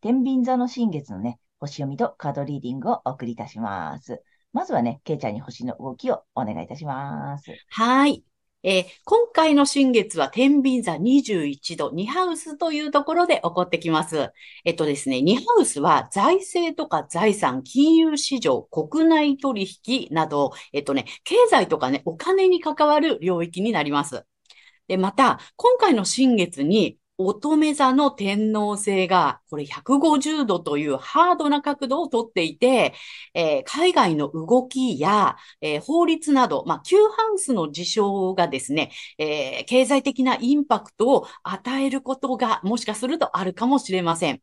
天秤座の新月のね、星読みとカードリーディングをお送りいたします。まずはね、ケイちゃんに星の動きをお願いいたします。はい。えー今回の新月は天秤座21度、2ハウスというところで起こってきます。えっとですね、2ハウスは財政とか財産、金融市場、国内取引など、えっとね、経済とかね、お金に関わる領域になります。で、また、今回の新月に、乙女座の天皇星が、これ150度というハードな角度をとっていて、えー海外の動きや、えー法律など、まあ、旧ハウスの事象がですね、えー経済的なインパクトを与えることがもしかするとあるかもしれません。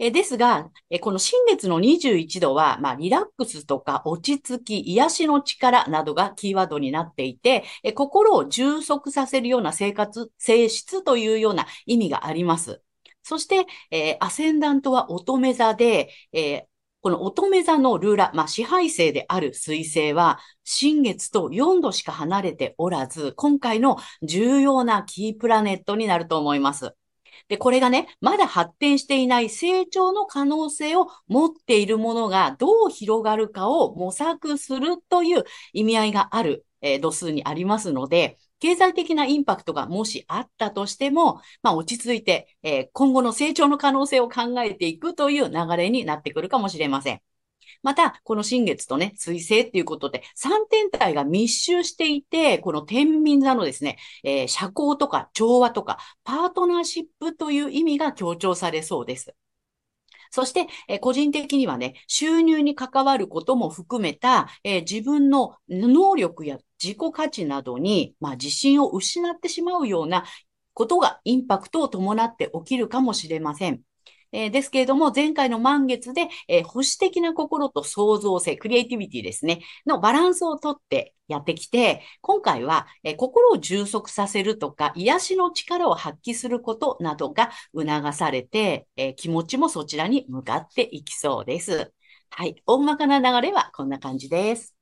えですが、えこの新月の21度は、まあ、リラックスとか落ち着き、癒しの力などがキーワードになっていて、え心を充足させるような生活、性質というような意味があります。そして、えーアセンダントは乙女座で、えーこの乙女座のルーラ、まあ、支配星である水星は、新月と4度しか離れておらず、今回の重要なキープラネットになると思います。で、これがね、まだ発展していない成長の可能性を持っているものがどう広がるかを模索するという意味合いがある、えー度数にありますので、経済的なインパクトがもしあったとしても、まあ落ち着いて、えー今後の成長の可能性を考えていくという流れになってくるかもしれません。また、この新月とね、水星っていうことで、三天体が密集していて、この天秤座のですね、えー社交とか調和とか、パートナーシップという意味が強調されそうです。そして、え個人的にはね、収入に関わることも含めた、えー自分の能力や自己価値などに、まあ、自信を失ってしまうようなことがインパクトを伴って起きるかもしれません。えーですけれども、前回の満月で、えー保守的な心と創造性、クリエイティビティですね、のバランスをとってやってきて、今回は、えー心を充足させるとか、癒しの力を発揮することなどが促されて、えー気持ちもそちらに向かっていきそうです。はい。大まかな流れはこんな感じです。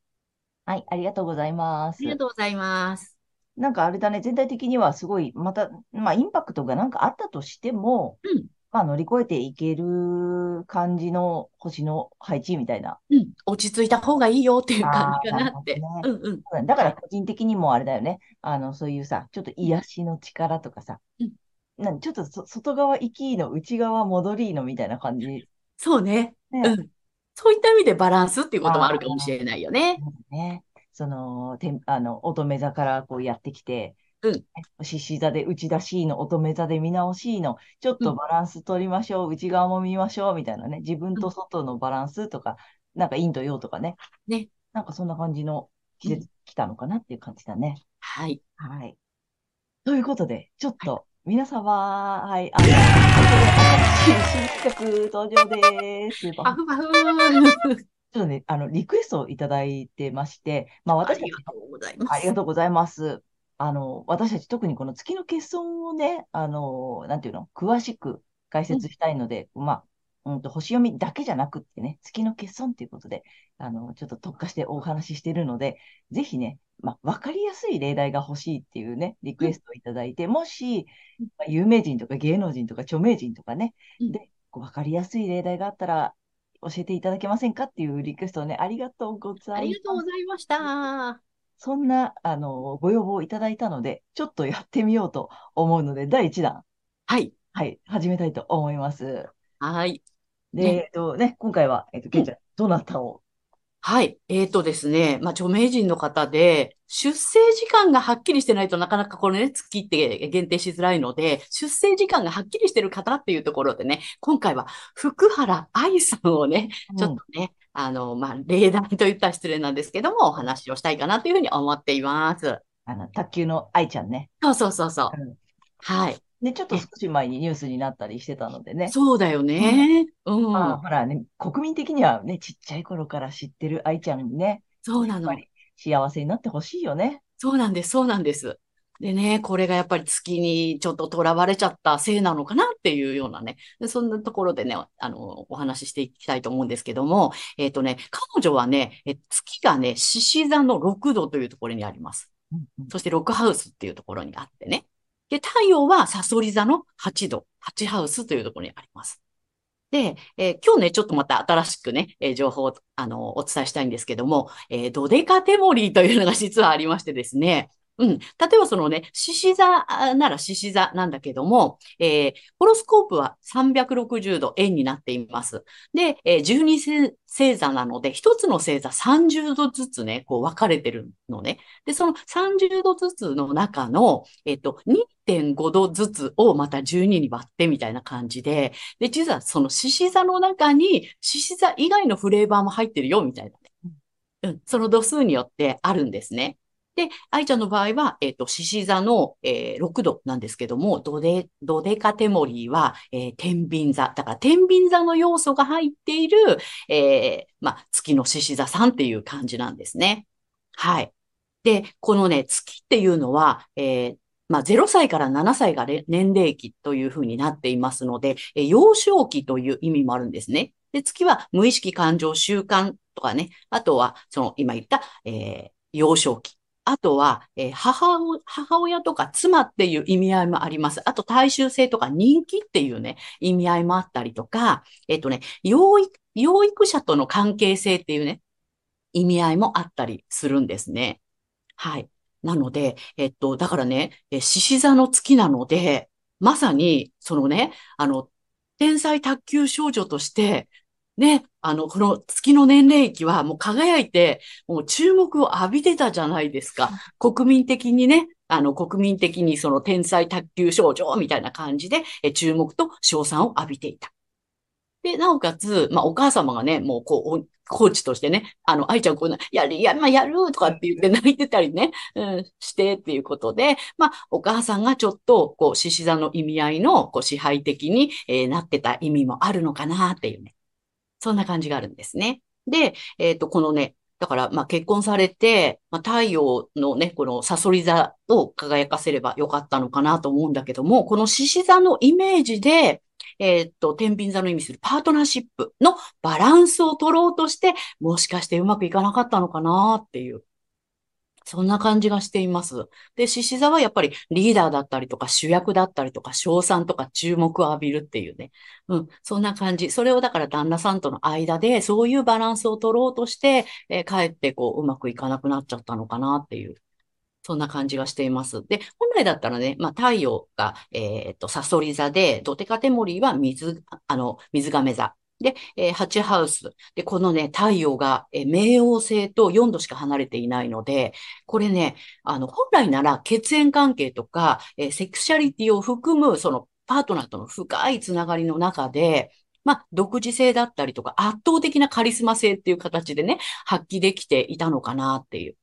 はい、ありがとうございます。ありがとうございます。なんかあれだね、全体的にはすごい、また、まあ、インパクトがなんかあったとしても、うんまあ、乗り越えていける感じの星の配置みたいな。うん。落ち着いた方がいいよっていう感じかなって。あーなるうんうん。うんだから個人的にもあれだよね。あの、そういうさ、ちょっと癒しの力とかさうん、なんちょっとそ外側行きの、内側戻りのみたいな感じ。そうね。ねうん。そういった意味でバランスっていうこともあるかもしれないよね。ね。その、てんあの、乙女座からこうやってきて、うん獅子座で内出しの、乙女座で見直しの、ちょっとバランス取りましょう、内側も見ましょう、みたいなね。自分と外のバランスとか、なんか陰と陽とかね。ね。なんかそんな感じの季節来たのかなっていう感じだね。はい。はい。ということで、ちょっと、皆様、はい、あの、ここで新企画登場です。パフパフ。ちょっとね、あの、リクエストをいただいてまして、まああ私たちりがとうございます。ありがとうございます。あの、私たち特にこの月の欠損をね、あの、なんていうの、詳しく解説したいので、まあ、うんと、星読みだけじゃなくってね、月の欠損っていうことで、あの、ちょっと特化してお話ししているので、ぜひね、まあ、わかりやすい例題が欲しいっていうね、リクエストをいただいて、もし、まあ、有名人とか芸能人とか著名人とかね、うんで、こうわかりやすい例題があったら、教えていただけませんかっていうリクエストをね、ありがとうございます。ありがとうございました。そんな、あの、ご要望をいただいたので、ちょっとやってみようと思うので、第1弾、はい。はい、始めたいと思います。はい。で、ねえっとね、今回は、えっと、ケイちゃん、どなたをはい。えーとですね。まあ、著名人の方で、出生時間がはっきりしてないとなかなかこのね、月って限定しづらいので、出生時間がはっきりしてる方っていうところでね、今回は福原愛さんをね、ちょっとね、うん、あの、まあ、例題と言ったら失礼なんですけども、お話をしたいかなというふうに思っています。あの、卓球の愛ちゃんね。そうそうそうそう。うん、はい。ね、ちょっと少し前にニュースになったりしてたのでね。そうだよね。うん。まあ、ほらね、国民的にはね、ちっちゃい頃から知ってる愛ちゃんにね。そうなの。幸せになってほしいよね。そうなんです、そうなんです。でね、これがやっぱり月にちょっと囚われちゃったせいなのかなっていうようなね、そんなところでね、あの、お話ししていきたいと思うんですけども、えっ、ー、とね、彼女はね、え月がね、獅子座の6度というところにあります。うんうん、そしてロックハウスっていうところにあってね。で、太陽はサソリ座の8度、8ハウスというところにあります。で、えー、今日ね、ちょっとまた新しくね、えー、情報を、あの、お伝えしたいんですけども、えー、ドデカテモリーというのが実はありましてですね、うん。例えばそのね、獅子座なら獅子座なんだけども、えー、ホロスコープは360度円になっています。で、えー、12星座なので、一つの星座30度ずつね、こう分かれてるのね。で、その30度ずつの中の、えっ、ー、と、2.5度ずつをまた12に割ってみたいな感じで、で、実はその獅子座の中に獅子座以外のフレーバーも入ってるよ、みたいなね。うん、その度数によってあるんですね。で、愛ちゃんの場合は、えっ、ー、と、獅子座の、えー、6度なんですけども、ドデ、ドデカテモリーは、えー、天秤座。だから、天秤座の要素が入っている、えー、まあ、月の獅子座さんっていう感じなんですね。はい。で、このね、月っていうのは、えー、まあ、0歳から7歳が年齢期というふうになっていますので、え幼少期という意味もあるんですね。で、月は無意識感情習慣とかね、あとは、その今言った、え、幼少期。あとは、えー、母、母親とか妻っていう意味合いもあります。あと、大衆性とか人気っていうね、意味合いもあったりとか、えっ、とね、養育、養育者との関係性っていうね、意味合いもあったりするんですね。はい。なので、えっと、だからね、え獅子座の月なので、まさに、そのね、あの、天才卓球少女として、ね、あの、この月の年齢期はもう輝いて、もう注目を浴びてたじゃないですか。国民的にね、あの、国民的にその天才卓球少女みたいな感じで、え注目と賞賛を浴びていた。で、なおかつ、まあ、お母様がね、もう、こう、コーチとしてね、あの、愛ちゃんこうやる、や、まあ、やるとかって言って泣いてたりね、うん、してっていうことで、まあ、お母さんがちょっと、こう、獅子座の意味合いの、こう、支配的に、えー、なってた意味もあるのかなっていうね。そんな感じがあるんですね。で、えっ、ー、と、このね、だから、まあ、結婚されて、まあ、太陽のね、このサソリ座を輝かせればよかったのかなと思うんだけども、この獅子座のイメージで、えっ、と、天秤座の意味するパートナーシップのバランスを取ろうとして、もしかしてうまくいかなかったのかなっていうそんな感じがしています。で、獅子座はやっぱりリーダーだったりとか主役だったりとか賞賛とか注目を浴びるっていうね。うん、そんな感じ。それをだから旦那さんとの間でそういうバランスを取ろうとして、えー、かえってこううまくいかなくなっちゃったのかなっていう。そんな感じがしています。で、本来だったらね、まあ太陽が、えっ、と、サソリ座で、ドテカテモリーは水、あの、水亀座。で、えー、8ハウス。で、このね、太陽が、えー、冥王星と4度しか離れていないので、これね、あの、本来なら血縁関係とか、えー、セクシャリティを含む、その、パートナーとの深いつながりの中で、まあ、独自性だったりとか、圧倒的なカリスマ性っていう形でね、発揮できていたのかなっていう。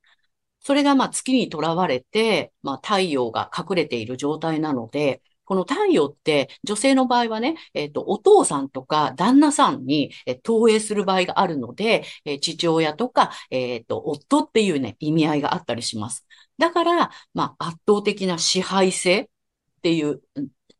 それがまあ月にとらわれて、まあ太陽が隠れている状態なので、この太陽って女性の場合はね、えっ、ー、と、お父さんとか旦那さんに、え、投影する場合があるので、えー、父親とか、えっ、と、夫っていうね、意味合いがあったりします。だから、まあ、圧倒的な支配性っていう、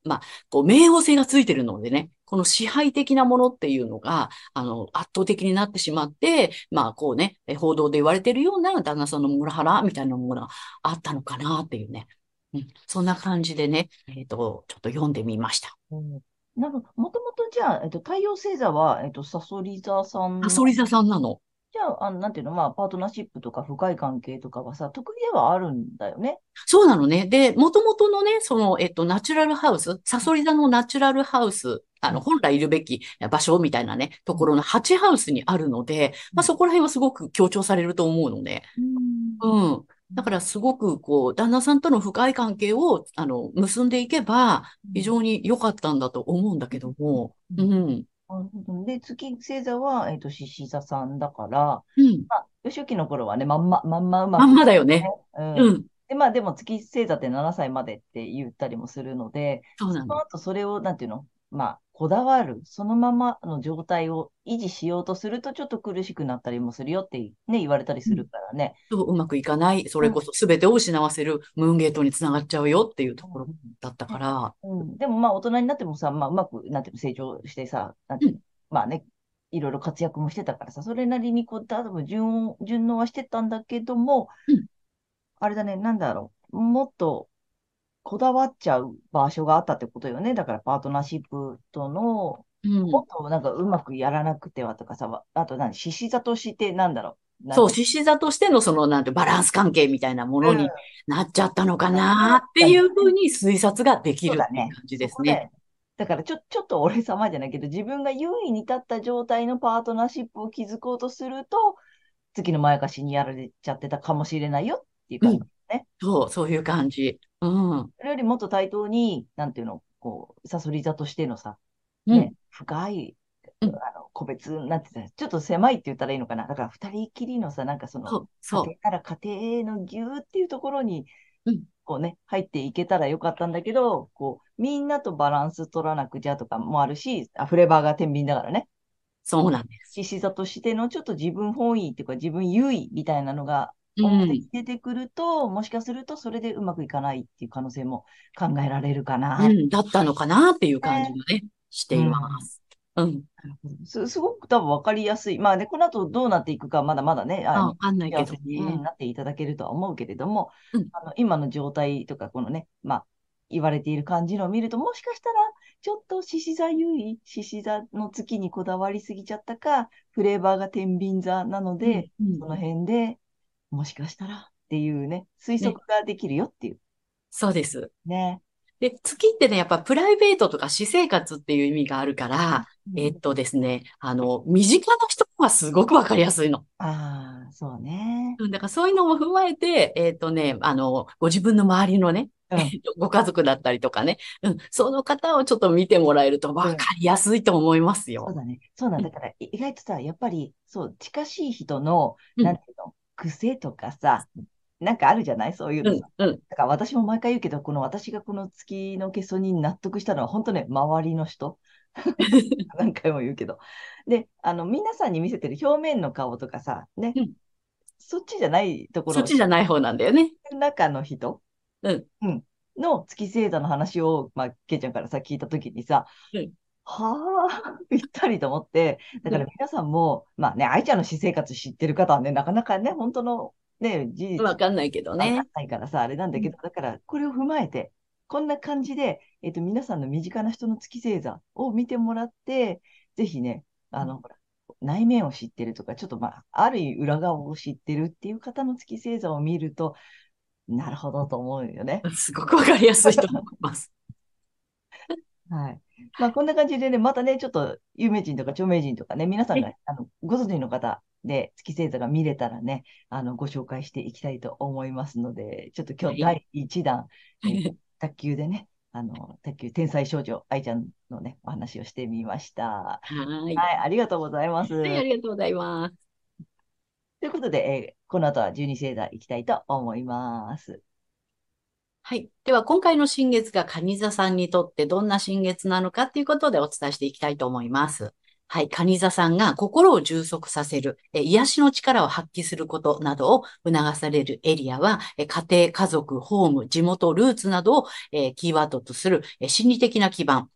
まあ、こう、冥王星がついてるのでね、この支配的なものっていうのが、あの、圧倒的になってしまって、まあ、こうね、報道で言われてるような旦那さんのモラハラみたいなものがあったのかなっていうね。うん、そんな感じでね、えっ、ー、と、ちょっと読んでみました。うん、なんか、もともとじゃあ、えっ、ー、と、太陽星座は、えっ、ー、と、サソリ座さん。サソリ座さんなの？じゃあの、なんていうの、まあ、パートナーシップとか深い関係とかはさ、得意ではあるんだよね。そうなのね。で、もともとのね、その、えっと、ナチュラルハウス、サソリ座のナチュラルハウス、あの、本来いるべき場所みたいなね、ところの8ハウスにあるので、まあ、そこら辺はすごく強調されると思うので。うん。だからすごくこう、旦那さんとの深い関係を、あの、結んでいけば、非常に良かったんだと思うんだけども、うん。で、月星座は、えっ、と、獅子座さんだから、うん。まあ、初期の頃はね、まんま、まんまうまくまんまだよね。うんうん。で、まあでも月星座って7歳までって言ったりもするので、そうなの。その後それを、なんていうの、まあ、こだわる、そのままの状態を維持しようとすると、ちょっと苦しくなったりもするよってね、言われたりするからね。そううまくいかない、それこそ全てを失わせるムーンゲートにつながっちゃうよっていうところだったから、うん、でもまあ大人になってもさ、まあうまく、なんていうの、成長してさ、なんていうの、まあね、いろいろ活躍もしてたからさ、それなりにこう、多分順応、順応はしてたんだけども、うん。あれだね、なんだろう、もっとこだわっちゃう場所があったってことよね。だからパートナーシップとの、うんもっとなんかうまくやらなくてはとかさ、あと何、獅子座としてなんだろう？そう、か獅子座としてのその、なんて、バランス関係みたいなものうんになっちゃったのかなっていうふうに推察ができる感じですね。だからちょ、ちょっと俺様じゃないけど、自分が優位に立った状態のパートナーシップを築こうとすると、月のまやかしにやられちゃってたかもしれないよっていう感じ。そう、そういう感じ。うん。それよりもっと対等に、なんていうの、こう、サソリ座としてのさ、うんね、深い、うんあの、個別、なんて言ったら、ちょっと狭いって言ったらいいのかな。だから二人きりのさ、なんかその、そう、そう家。庭から家庭のぎゅーっていうところにうん、こうね、入っていけたらよかったんだけど、こう、みんなとバランス取らなくちゃとかもあるし、あフレーバーが天秤だからね。そうなんです。獅子座としてのちょっと自分本位っていうか自分優位みたいなのがうん表に。出てくると、もしかするとそれでうまくいかないっていう可能性も考えられるかな。うん、だったのかなっていう感じがね、しています。うん。すすごく多分分かりやすい。まあね、この後どうなっていくかまだまだね、ああわかんないけどね。なっていただけるとは思うけれども、うんあの今の状態とか、このね、まあ、言われている感じのを見ると、もしかしたら、ちょっと獅子座優位、獅子座の月にこだわりすぎちゃったか、フレーバーが天秤座なので、うんその辺でもしかしたらっていうね、推測ができるよっていうそうです。ね。で、月ってね、やっぱプライベートとか私生活っていう意味があるから、えっとですね、あの、身近な人はすごくわかりやすいの。ああ、そうね。うんだからそういうのも踏まえて、えっとね、あの、ご自分の周りのね、うんえっとご家族だったりとかね、うん、その方をちょっと見てもらえるとわかりやすいと思いますよ。そうだね。そうなんだから、い意外とさ、やっぱり、そう、近しい人の、うんなんていうの、癖とかさ、なんかあるじゃない？そういううんのさ。、うん、だから私も毎回言うけど、この私がこの月の欠損に納得したのは、本当ね、周りの人。何回も言うけど。で、あの、皆さんに見せてる表面の顔とかさ、ね、うん。そっちじゃないところ。そっちじゃない方なんだよね。中の人、うん。の月星座の話を、まあ、けいちゃんからさ、聞いたときにさ、うんはあ、ぴったりと思って、だから皆さんも、まあね、愛ちゃんの私生活知ってる方はね、なかなかね、本当のね、事実わかんないけどわかんね。ないからさ、あれなんだけど、だから、これを踏まえて、こんな感じで、えっと、皆さんの身近な人の月星座を見てもらって、ぜひね、あの、ほら、内面を知ってるとか、ちょっとまあ、ある意味裏側を知ってるっていう方の月星座を見ると、なるほどと思うよね。すごくわかりやすいと思います。はい。まあ、こんな感じでね、またね、ちょっと有名人とか著名人とかね、皆さんが、あの、ご存知の方で月星座が見れたらね、あの、ご紹介していきたいと思いますので、ちょっと今日は第1弾、えー卓球でね、あの、卓球天才少女愛ちゃんのね、お話をしてみました。はい。はい、ありがとうございます。はい、ありがとうございます。ということで、えーこの後は12星座いきたいと思います。はい。では、今回の新月が蟹座さんにとってどんな新月なのかということでお伝えしていきたいと思います。はい。蟹座さんが心を充足させる、え癒しの力を発揮することなどを促されるエリアは、え家庭、家族、ホーム、地元、ルーツなどを、えキーワードとする、え心理的な基盤。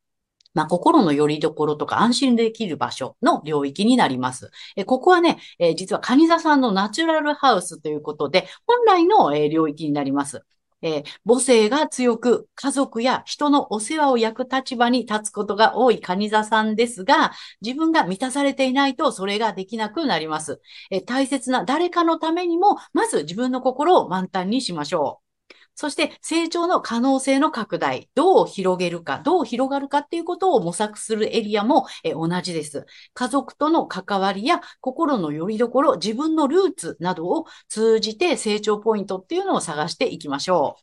まあ、心の拠り所とか安心できる場所の領域になります。えここはね、え実は蟹座さんのナチュラルハウスということで、本来の、え領域になります。えー母性が強く、家族や人のお世話を焼く立場に立つことが多いカニ座さんですが、自分が満たされていないとそれができなくなります。えー大切な誰かのためにも、まず自分の心を満タンにしましょう。そして成長の可能性の拡大、どう広げるか、どう広がるかっていうことを模索するエリアも同じです。家族との関わりや心の拠り所、自分のルーツなどを通じて成長ポイントっていうのを探していきましょう。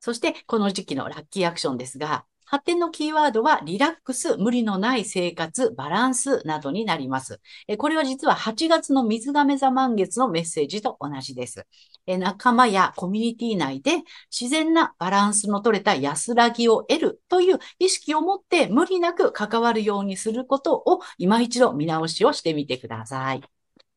そして、この時期のラッキーアクションですが、発展のキーワードはリラックス、無理のない生活、バランスなどになります。これは実は8月の水亀座満月のメッセージと同じです。仲間やコミュニティ内で自然なバランスの取れた安らぎを得るという意識を持って無理なく関わるようにすることを今一度見直しをしてみてください。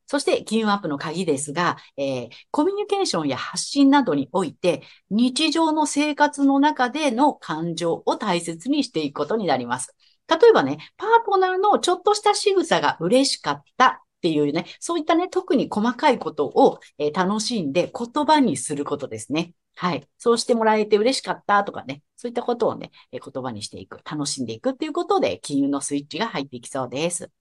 そして、金運アップの鍵ですが、えーコミュニケーションや発信などにおいて、日常の生活の中での感情を大切にしていくことになります。例えばね、パートナーのちょっとした仕草が嬉しかったっていうね、そういったね、特に細かいことを、えー楽しんで言葉にすることですね。はい。そうしてもらえて嬉しかったとかね、そういったことをね、えー言葉にしていく、楽しんでいくっていうことで、金運のスイッチが入っていきそうです。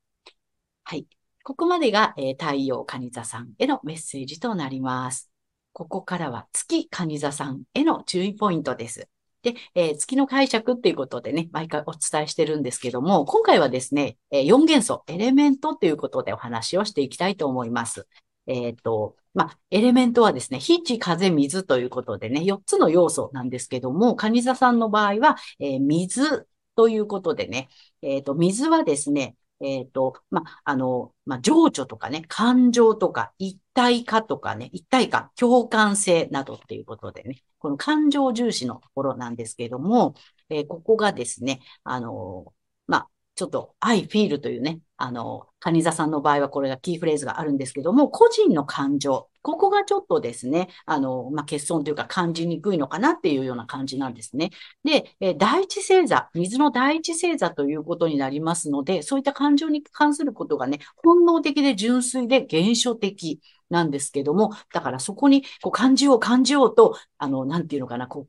はい。ここまでが、えー太陽蟹座さんへのメッセージとなります。ここからは月蟹座さんへの注意ポイントです。で、えー月の解釈っていうことでね、毎回お伝えしてるんですけども、今回はですね、え4元素、エレメントということでお話をしていきたいと思います。えっと、まあ、エレメントはですね、火、地、風、水ということでね、4つの要素なんですけども、蟹座さんの場合は、えー水ということでね、えっと、水はですね、えっと、まあ、の、ま、情緒とかね、感情とか、一体化とかね、一体化、共感性などっていうことでね、この感情重視のところなんですけども、えーここがですね、あの、ま、ちょっと I feel というね、あの、カニザさんの場合はこれがキーフレーズがあるんですけども、個人の感情、ここがちょっとですね、あの、まあ、欠損というか感じにくいのかなっていうような感じなんですね。で、え第一星座、水の第一星座ということになりますので、そういった感情に関することがね、本能的で純粋で原初的なんですけども、だからそこにこう感じよう感じようと、あの、なんていうのかな、こ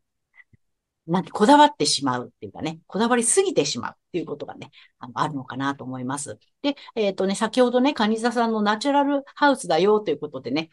う、なんて、こだわってしまうっていうかね、こだわりすぎてしまうっていうことがね、あの、あるのかなと思います。で、えっとね、先ほどね、カニ座さんのナチュラルハウスだよということでね、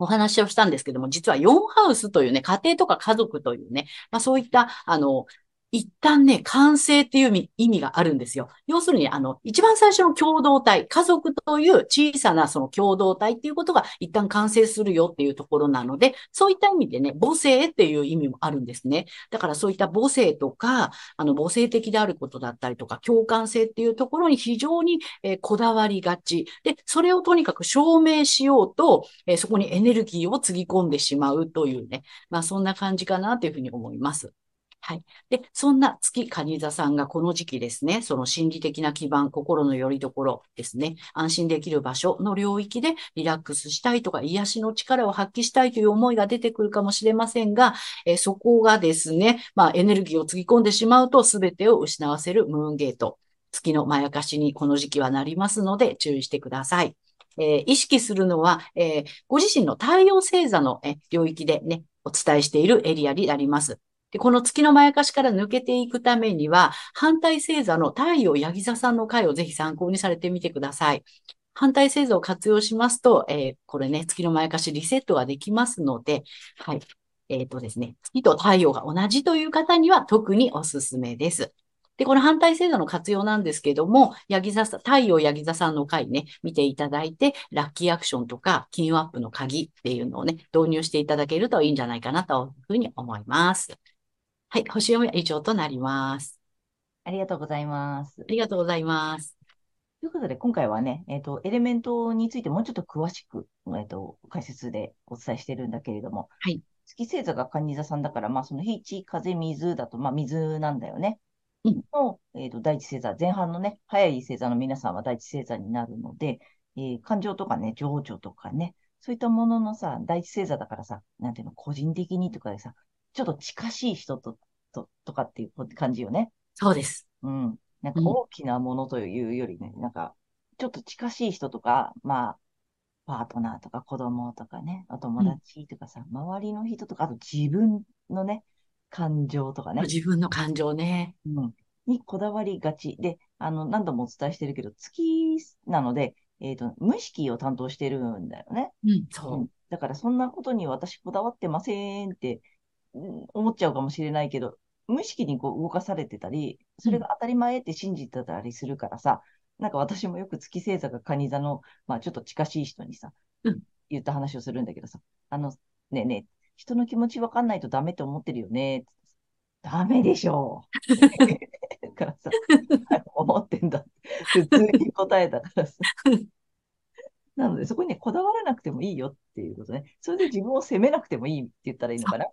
お話をしたんですけども、実は4ハウスというね、家庭とか家族というね、まあそういった、あの、一旦ね、完成っていう意味意味があるんですよ。要するに、あの、一番最初の共同体、家族という小さなその共同体っていうことが一旦完成するよっていうところなので、そういった意味でね、母性っていう意味もあるんですね。だからそういった母性とか、あの、母性的であることだったりとか、共感性っていうところに非常に、えこだわりがち。で、それをとにかく証明しようと、えそこにエネルギーをつぎ込んでしまうというね、まあそんな感じかなというふうに思います。はい。で、そんな月蟹座さんがこの時期ですね、その心理的な基盤、心の拠り所ですね、安心できる場所の領域でリラックスしたいとか、癒しの力を発揮したいという思いが出てくるかもしれませんが、えそこがですね、まあエネルギーをつぎ込んでしまうと全てを失わせるムーンゲート。月のまやかしにこの時期はなりますので注意してください。えー意識するのは、えーご自身の太陽星座の、え領域でね、お伝えしているエリアになります。で、この月のまやかしから抜けていくためには、反対星座の太陽ヤギ座さんの回をぜひ参考にされてみてください。反対星座を活用しますと、えーこれね、月のまやかしリセットができますので、はい。えっ、とですね、月と太陽が同じという方には特におすすめです。で、この反対星座の活用なんですけども、ヤギ座さん、太陽ヤギ座さんの回ね、見ていただいて、ラッキーアクションとか、金運アップの鍵っていうのをね、導入していただけるといいんじゃないかなというふうに思います。はい、星読みは以上となります。ありがとうございますあ。りがとうございます。ということで、今回はね、えっと、エレメントについてもうちょっと詳しく、えっと、解説でお伝えしてるんだけれども、はい。月星座が蟹座さんだから、まあ、その火、地、風、水だと、まあ、水なんだよね。うんの、えっと、第一星座、前半のね、早い星座の皆さんは第一星座になるので、えー感情とかね、情緒とかね、そういったもののさ、第一星座だからさ、なんていうの、個人的にとかでさ、ちょっと近しい人と、と、とかっていう感じよね。そうです。うん。なんかうん大きなものというよりね、なんか、ちょっと近しい人とか、まあ、パートナーとか子供とかね、お友達とかさ、周りの人とか、あと自分のね、感情とかね、自分の感情ね。うん、にこだわりがち。で、あの、何度もお伝えしてるけど、月なので、えっと、無意識を担当してるんだよね。うん、うそん。だから、そんなことに私こだわってませんって、うん思っちゃうかもしれないけど、無意識にこう動かされてたり、それが当たり前って信じてたりするからさ、なんか私もよく月星座が蟹座の、まあちょっと近しい人にさ、うん言った話をするんだけどさ、あの、ねえねえ、人の気持ちわかんないとダメって思ってるよね。ダメでしょう。だからさ、思ってんだって普通に答えたからさ。なので、そこにね、こだわらなくてもいいよっていうことね。それで自分を責めなくてもいいって言ったらいいのかな。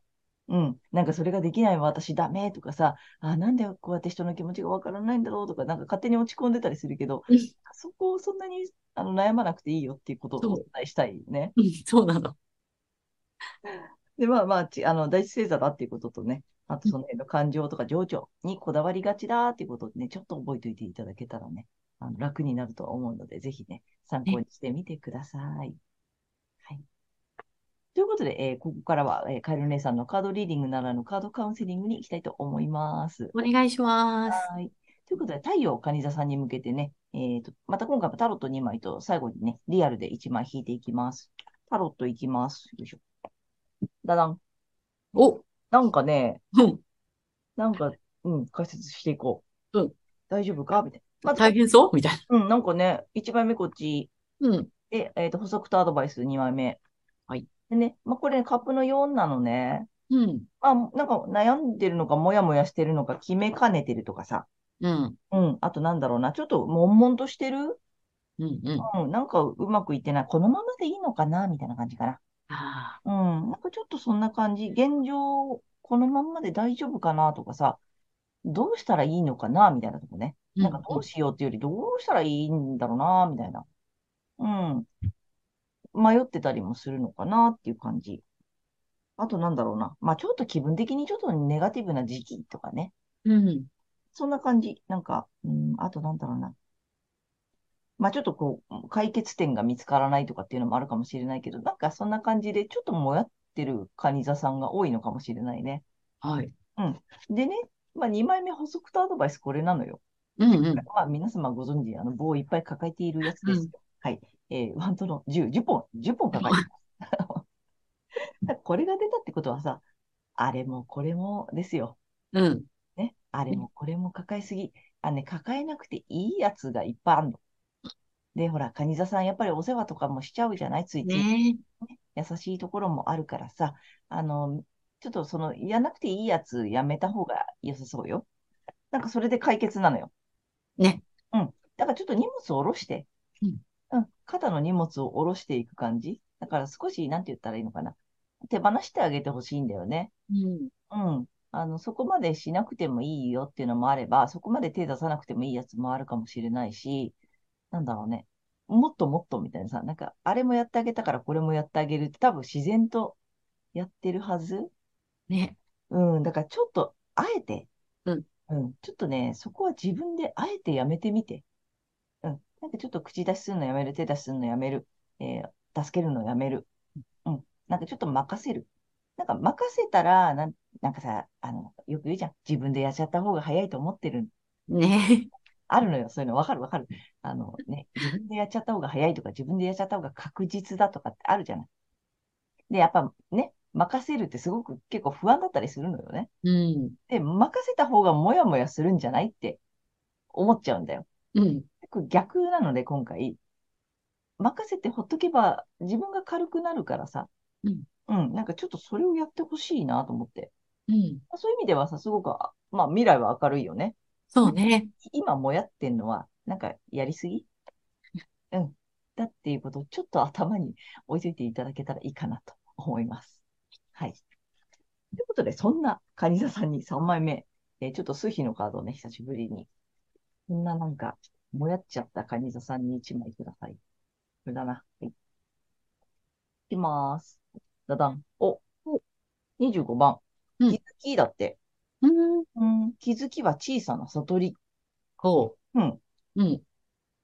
うん。なんかそれができないわ私ダメとかさ、あ、なんでこうやって人の気持ちがわからないんだろうとか、なんか勝手に落ち込んでたりするけど、うんそこをそんなにあの悩まなくていいよっていうことをお伝えしたいね。う。うん、そうなの。で、まあまあ、ちあの、第一星座だっていうこととね、あとその辺の感情とか情緒にこだわりがちだっていうことをね、ちょっと覚えておいていただけたらね、あの楽になるとは思うので、ぜひね、参考にしてみてください。ということで、えーここからは、えーカエル姉さんのカードリーディングならぬカードカウンセリングに行きたいと思います。お願いします。はい。ということで、太陽蟹座さんに向けてね、えっ、と、また今回もタロット2枚と最後にね、リアルで1枚引いていきます。タロットいきます。よいしょ。だだん。お、なんかね、うん、なんか、うん、解説していこう。うん。大丈夫か？みたいな。まず、大変そう？みたいな。うん、なんかね、1枚目こっち。うん。で、えっ、と、補足とアドバイス2枚目。はい。でね、まあ、これ、カップの4なのね。うん。まあ、なんか悩んでるのか、もやもやしてるのか、決めかねてるとかさ。うん。うん。あとなんだろうな。ちょっと悶々としてる？うん。うん。うん。なんかうまくいってない。このままでいいのかな？みたいな感じかな。あうん。なんかちょっとそんな感じ。現状、このまんまで大丈夫かなとかさ。どうしたらいいのかな？みたいなとこね。あ。なんかどうしようっていうより、どうしたらいいんだろうな？みたいな。うん。迷ってたりもするのかなっていう感じ。あとなんだろうな。まあちょっと気分的にちょっとネガティブな時期とかね。うん。そんな感じ。なんか、うん、あとなんだろうな。まあちょっとこう、解決点が見つからないとかっていうのもあるかもしれないけど、なんかそんな感じで、ちょっともやってるカニ座さんが多いのかもしれないね。はい。でね、まあ2枚目補足とアドバイスこれなのよ。うん。うん。まあ皆様ご存知、あの棒をいっぱい抱えているやつですよ。はい。えー、ワントの10、10本、10本抱えてます。これが出たってことはさ、あれもこれもですよ。うん。ね。あれもこれも抱えすぎ。あのね、抱えなくていいやつがいっぱいあるの。で、ほら、カニ座さん、やっぱりお世話とかもしちゃうじゃない？ついつい。ね優しいところもあるからさ、あの、ちょっとその、やらなくていいやつやめた方が良さそうよ。なんかそれで解決なのよ。ね。だからちょっと荷物を下ろして、うんうん、肩の荷物を下ろしていく感じ？だから少し、なんて言ったらいいのかな？手放してあげてほしいんだよね。うん。うん。あの、そこまでしなくてもいいよっていうのもあれば、そこまで手出さなくてもいいやつもあるかもしれないし、なんだろうね。もっともっとみたいなさ、なんか、あれもやってあげたからこれもやってあげるって多分自然とやってるはず？ね。うん。だからちょっと、あえて、うん。うん。ちょっとね、そこは自分であえてやめてみて。うん。なんかちょっと口出しするのやめる、手出しするのやめる、えー助けるのやめる。うん。なんかちょっと任せる。なんか任せたら、なん、なんかさ、あの、よく言うじゃん。自分でやっちゃった方が早いと思ってる。ね。あるのよ。そういうのわかるわかる。あのね、自分でやっちゃった方が早いとか、自分でやっちゃった方が確実だとかってあるじゃない。で、やっぱね、任せるってすごく結構不安だったりするのよね。うん。で、任せた方がモヤモヤするんじゃないって思っちゃうんだよ。うん。結構逆なので、今回。任せてほっとけば自分が軽くなるからさ。うん。うん。なんかちょっとそれをやってほしいなと思って。うん。そういう意味ではさ、すごく、あまあ未来は明るいよね。そうね。今もやってんのは、なんかやりすぎ？うん。だっていうことをちょっと頭に置いといていただけたらいいかなと思います。はい。ということで、そんなカニ座さんに3枚目、えーちょっと数比のカードをね、久しぶりに。そんななんか、もやっちゃったカニ座さんに1枚ください。これだな。はい。いきまーす。だだん。お、25番。うん気づきだって。うん。うん、気づきは小さな悟り。こうん。う。うん。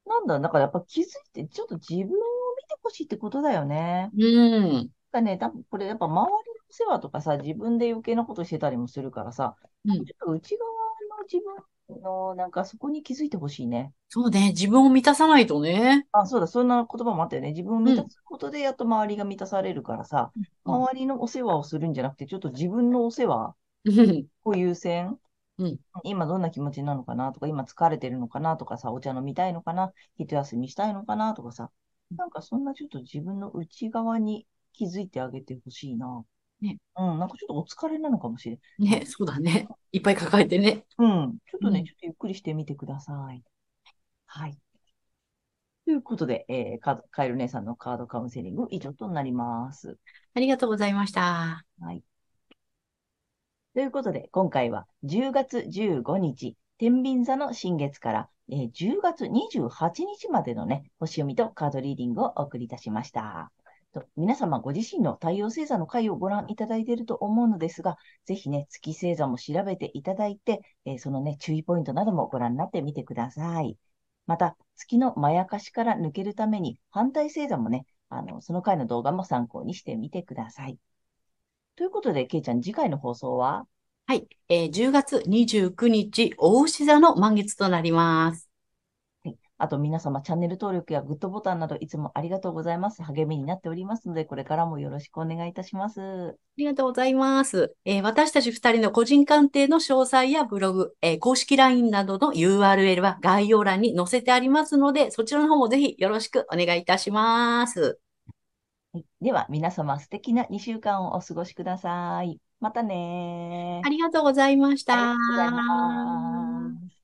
なんだ、だからやっぱ気づいて、ちょっと自分を見てしってことだよね。うん。かね、多分これやっぱ周りの世話とかさ、自分で余計なことしてたりもするからさ、うんちょっと内側の自分の、なんかそこに気づいてほしいね。そうね。自分を満たさないとね。あ、そうだ、そんな言葉もあったよね。自分を満たすことでやっと周りが満たされるからさ、うん周りのお世話をするんじゃなくて、ちょっと自分のお世話うん。を優先。うん今どんな気持ちなのかなとか、今疲れてるのかなとかさ、お茶飲みたいのかな、一休みしたいのかなとかさ、なんかそんなちょっと自分の内側に気づいてあげてほしいな。ねうん、なんかちょっとお疲れなのかもしれん。ね、そうだね。いっぱい抱えてね。うん、ちょっとね、うんちょっとゆっくりしてみてください。はい。ということで、えー、カカエル姉さんのカードカウンセリング以上となります。ありがとうございました。はい。ということで、今回は10月15日、天秤座の新月から、えー10月28日までのね、星読みとカードリーディングをお送りいたしました。と皆様ご自身の太陽星座の回をご覧いただいていると思うのですが、ぜひね、月星座も調べていただいて、えーそのね、注意ポイントなどもご覧になってみてください。また、月のまやかしから抜けるために、反対星座もね、あの、その回の動画も参考にしてみてください。ということで、けいちゃん、次回の放送は？はい。えー10月29日、大牛座の満月となります。はい。あと皆様、チャンネル登録やグッドボタンなどいつもありがとうございます。励みになっておりますので、これからもよろしくお願いいたします。ありがとうございます。えー私たち二人の個人鑑定の詳細やブログ、えー公式 LINE などの URL は概要欄に載せてありますので、そちらの方もぜひよろしくお願いいたします。はいでは、皆様、素敵な2週間をお過ごしください。またねー。ありがとうございました。ありがとうございます。